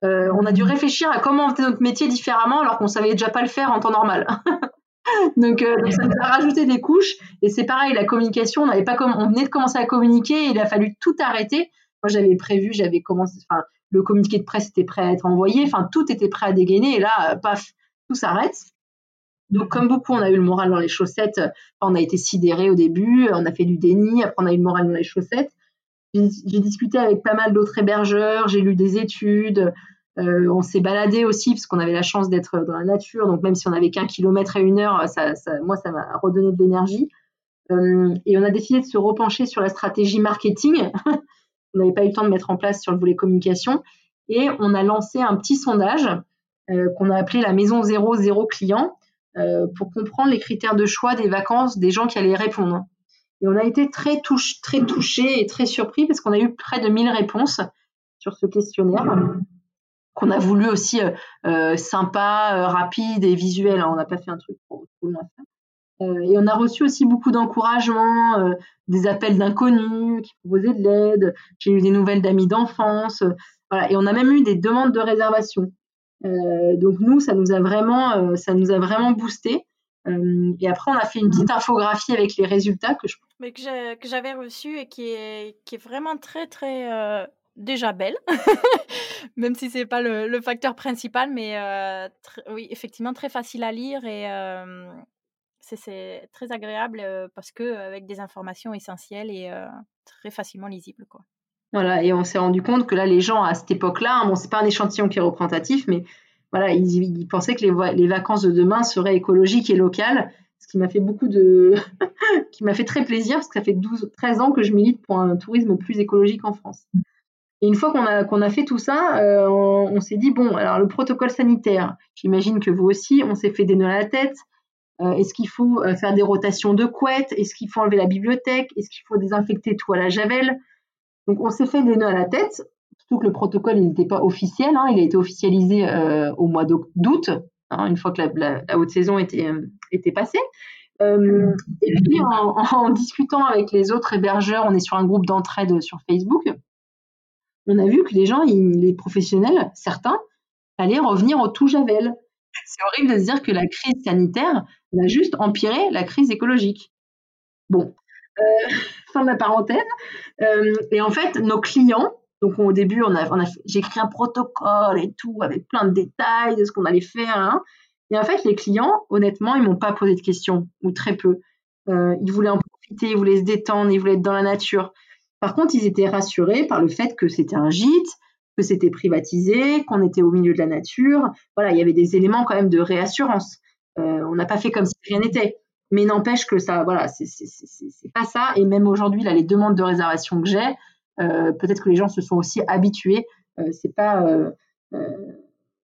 on a dû réfléchir à comment on notre métier différemment alors qu'on savait déjà pas le faire en temps normal. donc, euh, donc, ça nous a rajouté des couches. Et c'est pareil, la communication, on n'avait pas comme, on venait de commencer à communiquer, et il a fallu tout arrêter. Moi, j'avais prévu, j'avais commencé, enfin, le communiqué de presse était prêt à être envoyé, enfin, tout était prêt à dégainer, et là, euh, paf, tout s'arrête. Donc, comme beaucoup, on a eu le moral dans les chaussettes. on a été sidéré au début, on a fait du déni, après on a eu le moral dans les chaussettes. J'ai discuté avec pas mal d'autres hébergeurs, j'ai lu des études, euh, on s'est baladé aussi parce qu'on avait la chance d'être dans la nature, donc même si on avait qu'un kilomètre à une heure, ça, moi ça m'a redonné de l'énergie. Euh, et on a décidé de se repencher sur la stratégie marketing. on n'avait pas eu le temps de mettre en place sur le volet communication et on a lancé un petit sondage euh, qu'on a appelé la maison 00 client pour comprendre les critères de choix des vacances des gens qui allaient répondre. Et on a été très, touche, très touchés et très surpris parce qu'on a eu près de 1000 réponses sur ce questionnaire qu'on a voulu aussi euh, euh, sympa, euh, rapide et visuel. Hein. On n'a pas fait un truc pour tout le monde. et on a reçu aussi beaucoup d'encouragements, des appels d'inconnus qui proposaient de l'aide. J'ai eu des nouvelles d'amis d'enfance. voilà. Et on a même eu des demandes de réservation. donc nous, ça nous a vraiment, ça nous a vraiment boosté. et après, on a fait une petite infographie avec les résultats que j'avais reçu et qui est vraiment très très déjà belle, même si c'est pas le, facteur principal, mais euh, oui, effectivement très facile à lire et euh, c'est très agréable euh, parce que avec des informations essentielles et très facilement lisibles, quoi. Voilà, et on s'est rendu compte que là, les gens à cette époque-là, bon, c'est pas un échantillon qui est représentatif, mais voilà, ils, pensaient que les, les, vacances de demain seraient écologiques et locales, ce qui m'a fait beaucoup de, qui m'a fait très plaisir parce que ça fait 12, 13 ans que je milite pour un tourisme plus écologique en France. Et une fois qu'on a, fait tout ça, on, s'est dit, bon, alors le protocole sanitaire, j'imagine que vous aussi, on s'est fait des nœuds à la tête. Est-ce qu'il faut faire des rotations de couettes? Est-ce qu'il faut enlever la bibliothèque? Est-ce qu'il faut désinfecter tout à la javel? Donc on s'est fait des nœuds à la tête, surtout que le protocole n'était pas officiel, hein. il a été officialisé au mois d'août, hein, une fois que la, haute saison était, passée. Euh, et puis en, discutant avec les autres hébergeurs, on est sur un groupe d'entraide sur Facebook, on a vu que les gens, les professionnels, certains, allaient revenir au tout Javel. C'est horrible de se dire que la crise sanitaire va juste empirer la crise écologique. Bon, euh, fin de la parenthèse. Euh, et en fait, nos clients, donc au début, on a, j'ai écrit un protocole et tout, avec plein de détails de ce qu'on allait faire. Hein. Et en fait, les clients, honnêtement, ils m'ont pas posé de questions, ou très peu. Euh, ils voulaient en profiter, ils voulaient se détendre, ils voulaient être dans la nature. Par contre, ils étaient rassurés par le fait que c'était un gîte, que c'était privatisé, qu'on était au milieu de la nature. Voilà, il y avait des éléments quand même de réassurance. Euh, on n'a pas fait comme si rien n'était. Mais n'empêche que ça, voilà, c'est pas ça. Et même aujourd'hui, là, les demandes de réservation que j'ai, euh, peut-être que les gens se sont aussi habitués. Euh, c'est pas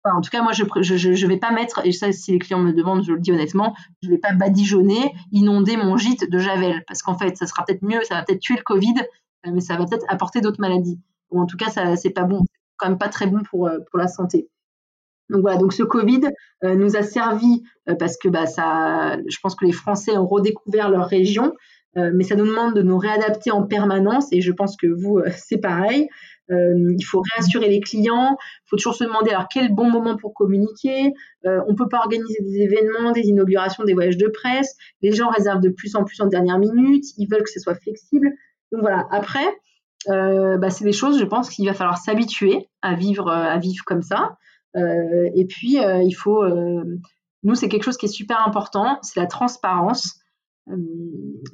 en tout cas, moi, je ne vais pas mettre, et ça, si les clients me demandent, je le dis honnêtement, je ne vais pas badigeonner, inonder mon gîte de Javel, parce qu'en fait, ça sera peut-être mieux, ça va peut-être tuer le Covid, mais ça va peut-être apporter d'autres maladies. Ou en tout cas, ça, c'est pas bon, c'est quand même pas très bon pour, euh, pour la santé. Donc voilà, donc ce Covid euh, nous a servi parce que bah, ça, je pense que les Français ont redécouvert leur région, mais ça nous demande de nous réadapter en permanence et je pense que vous, c'est pareil. Euh, il faut réassurer les clients. Il faut toujours se demander alors quel bon moment pour communiquer. Euh, on peut pas organiser des événements, des inaugurations, des voyages de presse. Les gens réservent de plus en plus en dernière minute. Ils veulent que ce soit flexible. Donc voilà. Après, euh, bah, c'est des choses, je pense qu'il va falloir s'habituer à vivre, à vivre comme ça. et puis, il faut. nous, c'est quelque chose qui est super important. C'est la transparence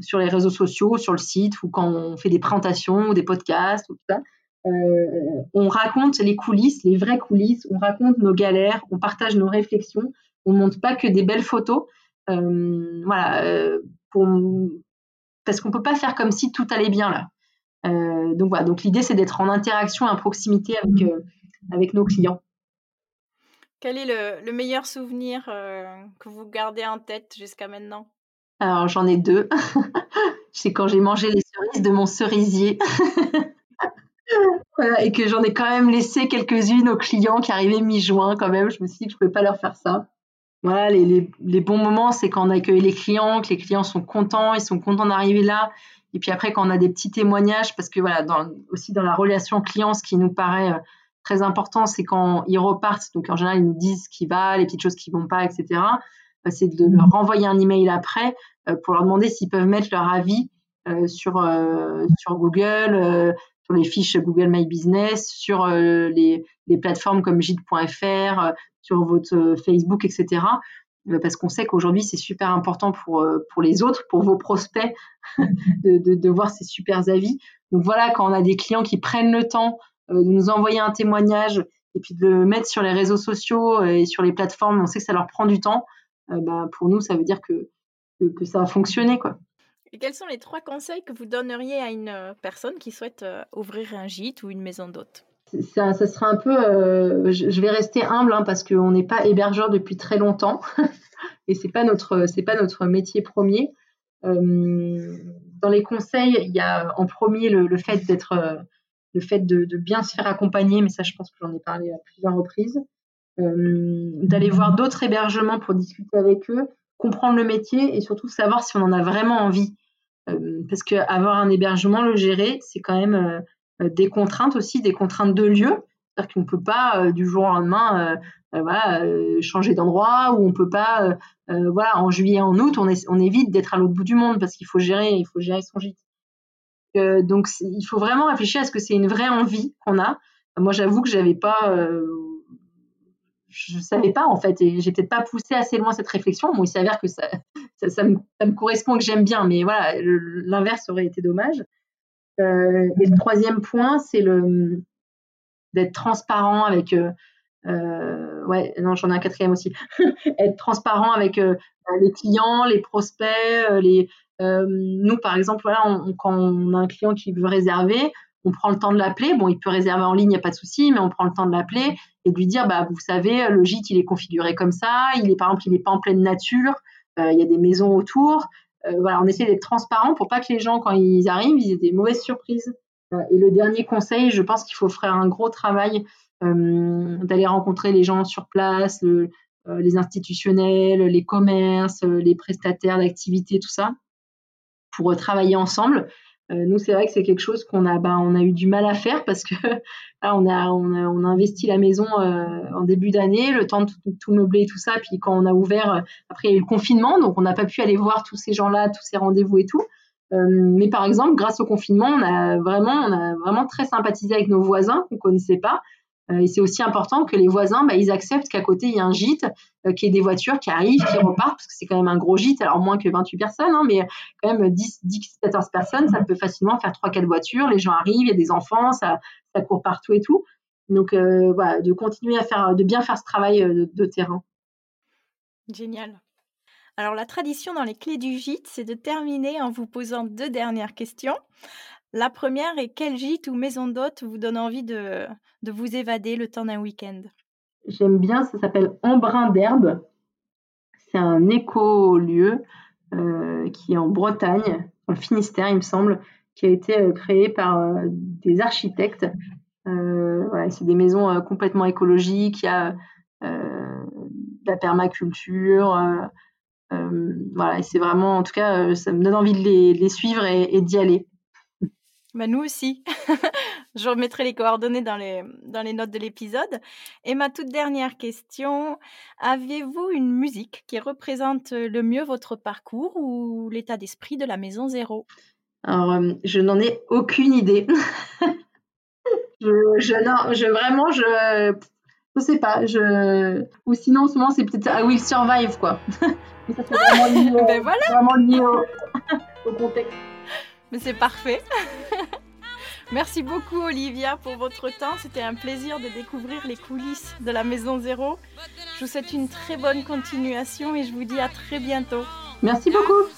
sur les réseaux sociaux, sur le site, ou quand on fait des présentations des podcasts, ou tout ça. Euh, on raconte les coulisses, les vraies coulisses, on raconte nos galères, on partage nos réflexions, on montre pas que des belles photos. Euh, voilà, euh, parce qu'on peut pas faire comme si tout allait bien là. donc voilà, donc l'idée c'est d'être en interaction, en proximité avec, avec nos clients. Quel est le, meilleur souvenir que vous gardez en tête jusqu'à maintenant? Alors j'en ai deux. c'est quand j'ai mangé les cerises de mon cerisier. et que j'en ai quand même laissé quelques-unes aux clients qui arrivaient mi-juin quand même. Je me suis dit que je ne pouvais pas leur faire ça. Voilà, les, les, bons moments, c'est quand on accueille les clients, que les clients sont contents, ils sont contents d'arriver là. Et puis après, quand on a des petits témoignages, parce que voilà, aussi dans la relation client, ce qui nous paraît euh, très important, c'est quand ils repartent, donc en général, ils nous disent ce qui va, les petites choses qui vont pas, etc. Bah, c'est de leur renvoyer un email après euh, pour leur demander s'ils peuvent mettre leur avis euh, sur, sur Google, sur les fiches Google My Business, sur euh, les, plateformes comme gite.fr, euh, sur votre euh, Facebook, etc. Parce qu'on sait qu'aujourd'hui, c'est super important pour, pour les autres, pour vos prospects, de, de, voir ces super avis. Donc voilà, quand on a des clients qui prennent le temps de nous envoyer un témoignage et puis de le mettre sur les réseaux sociaux et sur les plateformes, on sait que ça leur prend du temps. Bah, pour nous, ça veut dire que, que, que ça a fonctionné. Quoi. Quels sont les trois conseils que vous donneriez à une euh, personne qui souhaite euh, ouvrir un gîte ou une maison d'hôte? Ça, ça, sera un peu. Euh, je, vais rester humble hein, parce qu'on n'est pas hébergeur depuis très longtemps et c'est pas pas notre métier premier. dans les conseils, il y a en premier le, fait d'être le fait de, bien se faire accompagner, mais ça, je pense que j'en ai parlé à plusieurs reprises. d'aller voir d'autres hébergements pour discuter avec eux, comprendre le métier et surtout savoir si on en a vraiment envie. Euh, parce qu'avoir un hébergement, le gérer, c'est quand même euh, euh, des contraintes aussi, des contraintes de lieu. C'est-à-dire qu'on ne peut pas du jour au lendemain voilà, changer d'endroit ou on peut pas, voilà, en juillet, en août, on évite d'être à l'autre bout du monde parce qu'il faut gérer, il faut gérer son gîte. donc il faut vraiment réfléchir à ce que c'est une vraie envie qu'on a. Moi, j'avoue que j'avais pas je ne savais pas en fait et j'ai peut-être pas poussé assez loin cette réflexion. Bon, il s'avère que ça, ça, me, correspond, que j'aime bien, mais voilà, l'inverse aurait été dommage. Euh, et le troisième point, c'est le d'être transparent avec. Euh, euh, ouais, non, j'en ai un quatrième aussi. être transparent avec les clients, les prospects, les. nous, par exemple, voilà, quand on a un client qui veut réserver, on prend le temps de l'appeler. Bon, il peut réserver en ligne, il n'y a pas de souci, mais on prend le temps de l'appeler et de lui dire, bah, vous savez, le gîte, il est configuré comme ça. Il est, par exemple, il n'est pas en pleine nature. Euh, il y a des maisons autour. Euh, voilà, on essaie d'être transparent pour pas que les gens, quand ils arrivent, ils aient des mauvaises surprises. Euh, et le dernier conseil, je pense qu'il faut faire un gros travail d'aller rencontrer les gens sur place, les institutionnels, les commerces, les prestataires d'activités, tout ça, pour travailler ensemble. Euh, nous, c'est vrai que c'est quelque chose qu'on a, ben, on a eu du mal à faire parce que là, on a, on a, on a investi la maison euh, en début d'année, le temps de tout, meubler et tout ça. Puis quand on a ouvert, euh, après il y a eu le confinement, donc on n'a pas pu aller voir tous ces gens-là, tous ces rendez-vous et tout. mais par exemple, grâce au confinement, on a vraiment, on a vraiment très sympathisé avec nos voisins qu'on connaissait pas. Euh, et c'est aussi important que les voisins, bah, ils acceptent qu'à côté, il y a un gîte, euh, qu'il y ait des voitures qui arrivent, qui repartent, parce que c'est quand même un gros gîte, alors moins que 28 personnes, hein, mais quand même 10, 10, 14 personnes, ça peut facilement faire 3-4 voitures, les gens arrivent, il y a des enfants, ça, ça court partout et tout. Donc euh, voilà, de continuer à faire, de bien faire ce travail de, terrain. Génial. Alors la tradition dans les clés du gîte, c'est de terminer en vous posant deux dernières questions. La première est quel gîte ou maison d'hôte vous donne envie de, vous évader le temps d'un week-end? J'aime bien, ça s'appelle Embrun d'herbe. C'est un écolieu euh, qui est en Bretagne, en Finistère, il me semble, qui a été euh, créé par euh, des architectes. c'est des maisons complètement écologiques, il y a de la permaculture. voilà, c'est vraiment, en tout cas, ça me donne envie de les, suivre et d'y aller. Bah, nous aussi. Je remettrai les coordonnées dans les, dans les notes de l'épisode. Et ma toute dernière question, avez-vous une musique qui représente le mieux votre parcours ou l'état d'esprit de la maison zéro? Alors, euh, je n'en ai aucune idée. je, je, je, vraiment, je ne sais pas. Je... Ou sinon, en ce moment, c'est peut-être I Will Survive, quoi. ça, c'est vraiment lié, ben voilà. vraiment lié au contexte. Mais c'est parfait. Merci beaucoup Olivia pour votre temps. C'était un plaisir de découvrir les coulisses de la Maison Zéro. Je vous souhaite une très bonne continuation et je vous dis à très bientôt. Merci beaucoup.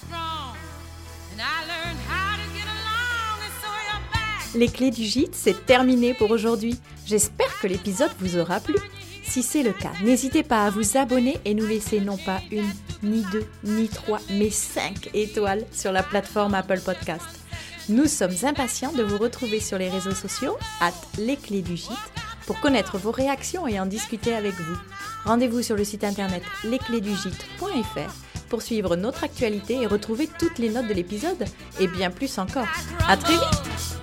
Les clés du gîte, c'est terminé pour aujourd'hui. J'espère que l'épisode vous aura plu. Si c'est le cas, n'hésitez pas à vous abonner et nous laisser non pas une, ni deux, ni trois, mais cinq étoiles sur la plateforme Apple Podcast. Nous sommes impatients de vous retrouver sur les réseaux sociaux, at les clés du gîte, pour connaître vos réactions et en discuter avec vous. Rendez-vous sur le site internet lesclésdugite.fr pour suivre notre actualité et retrouver toutes les notes de l'épisode et bien plus encore. À très vite!